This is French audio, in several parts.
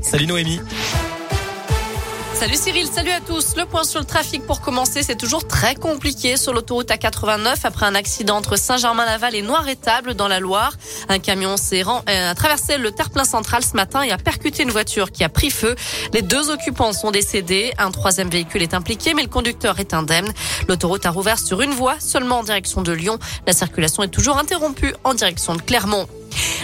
Salut Noémie. Salut Cyril, salut à tous. Le point sur le trafic pour commencer, c'est toujours très compliqué sur l'autoroute A89 après un accident entre Saint-Germain-Laval et Noir-Étable dans la Loire. Un camion s'est euh, traversé le terre-plein central ce matin et a percuté une voiture qui a pris feu. Les deux occupants sont décédés. Un troisième véhicule est impliqué, mais le conducteur est indemne. L'autoroute a rouvert sur une voie seulement en direction de Lyon. La circulation est toujours interrompue en direction de Clermont.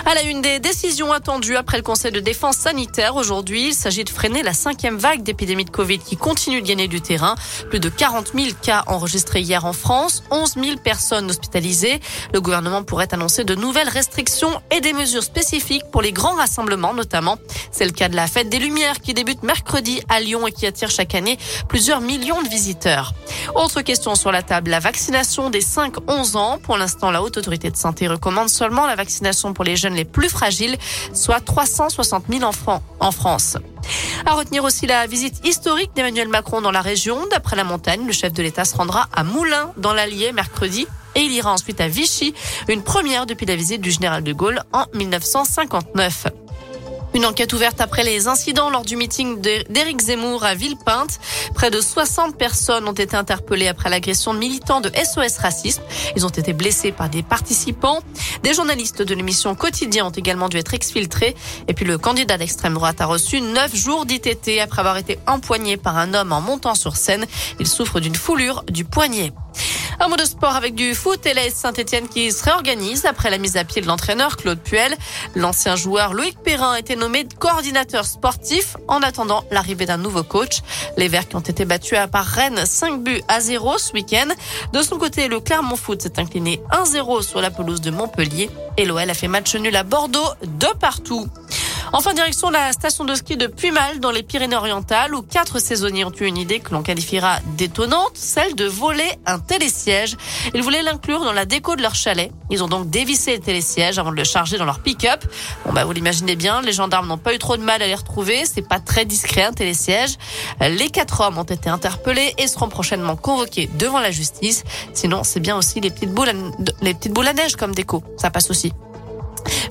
À la une des décisions attendues après le Conseil de défense sanitaire aujourd'hui, il s'agit de freiner la cinquième vague d'épidémie de Covid qui continue de gagner du terrain. Plus de 40 000 cas enregistrés hier en France, 11 000 personnes hospitalisées. Le gouvernement pourrait annoncer de nouvelles restrictions et des mesures spécifiques pour les grands rassemblements notamment. C'est le cas de la fête des Lumières qui débute mercredi à Lyon et qui attire chaque année plusieurs millions de visiteurs. Autre question sur la table, la vaccination des 5-11 ans. Pour l'instant, la Haute Autorité de Santé recommande seulement la vaccination pour les jeunes les plus fragiles, soit 360 000 enfants en France. À retenir aussi la visite historique d'Emmanuel Macron dans la région. D'après la montagne, le chef de l'État se rendra à Moulins, dans l'Allier, mercredi. Et il ira ensuite à Vichy, une première depuis la visite du général de Gaulle en 1959. Une enquête ouverte après les incidents lors du meeting d'Éric Zemmour à Villepinte. Près de 60 personnes ont été interpellées après l'agression de militants de SOS Racisme. Ils ont été blessés par des participants. Des journalistes de l'émission Quotidien ont également dû être exfiltrés. Et puis le candidat d'extrême droite a reçu 9 jours d'ITT après avoir été empoigné par un homme en montant sur scène. Il souffre d'une foulure du poignet. Un mot de sport avec du foot et l'AS Saint-Etienne qui se réorganise après la mise à pied de l'entraîneur Claude Puel. L'ancien joueur Loïc Perrin a été nommé coordinateur sportif en attendant l'arrivée d'un nouveau coach. Les Verts qui ont été battus à part Rennes 5 buts à 0 ce week-end. De son côté, le Clermont Foot s'est incliné 1-0 sur la pelouse de Montpellier et l'OL a fait match nul à Bordeaux de partout. Enfin, direction la station de ski de Puymal dans les Pyrénées-Orientales où quatre saisonniers ont eu une idée que l'on qualifiera d'étonnante, celle de voler un télésiège. Ils voulaient l'inclure dans la déco de leur chalet. Ils ont donc dévissé le télésiège avant de le charger dans leur pick-up. Bon, bah, vous l'imaginez bien, les gendarmes n'ont pas eu trop de mal à les retrouver. C'est pas très discret, un télésiège. Les quatre hommes ont été interpellés et seront prochainement convoqués devant la justice. Sinon, c'est bien aussi les petites boules à, les petites boules à neige comme déco. Ça passe aussi.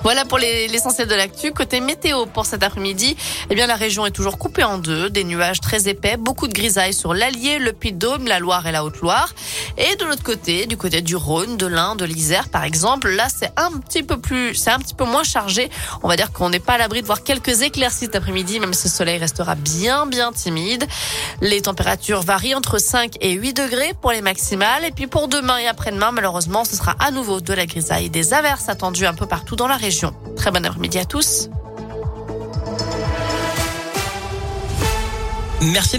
Voilà pour l'essentiel de l'actu. Côté météo pour cet après-midi, eh bien la région est toujours coupée en deux, des nuages très épais, beaucoup de grisailles sur l'Allier, le Puy-de-Dôme, la Loire et la Haute-Loire. Et de l'autre côté, du côté du Rhône, de l'Ain, de l'Isère par exemple, là c'est un petit peu plus, c'est un petit peu moins chargé. On va dire qu'on n'est pas à l'abri de voir quelques éclaircies cet après-midi, même si le soleil restera bien bien timide. Les températures varient entre 5 et 8 degrés pour les maximales. Et puis pour demain et après-demain, malheureusement, ce sera à nouveau de la grisaille, des averses attendues un peu partout dans la région. Très bon après-midi à tous. Merci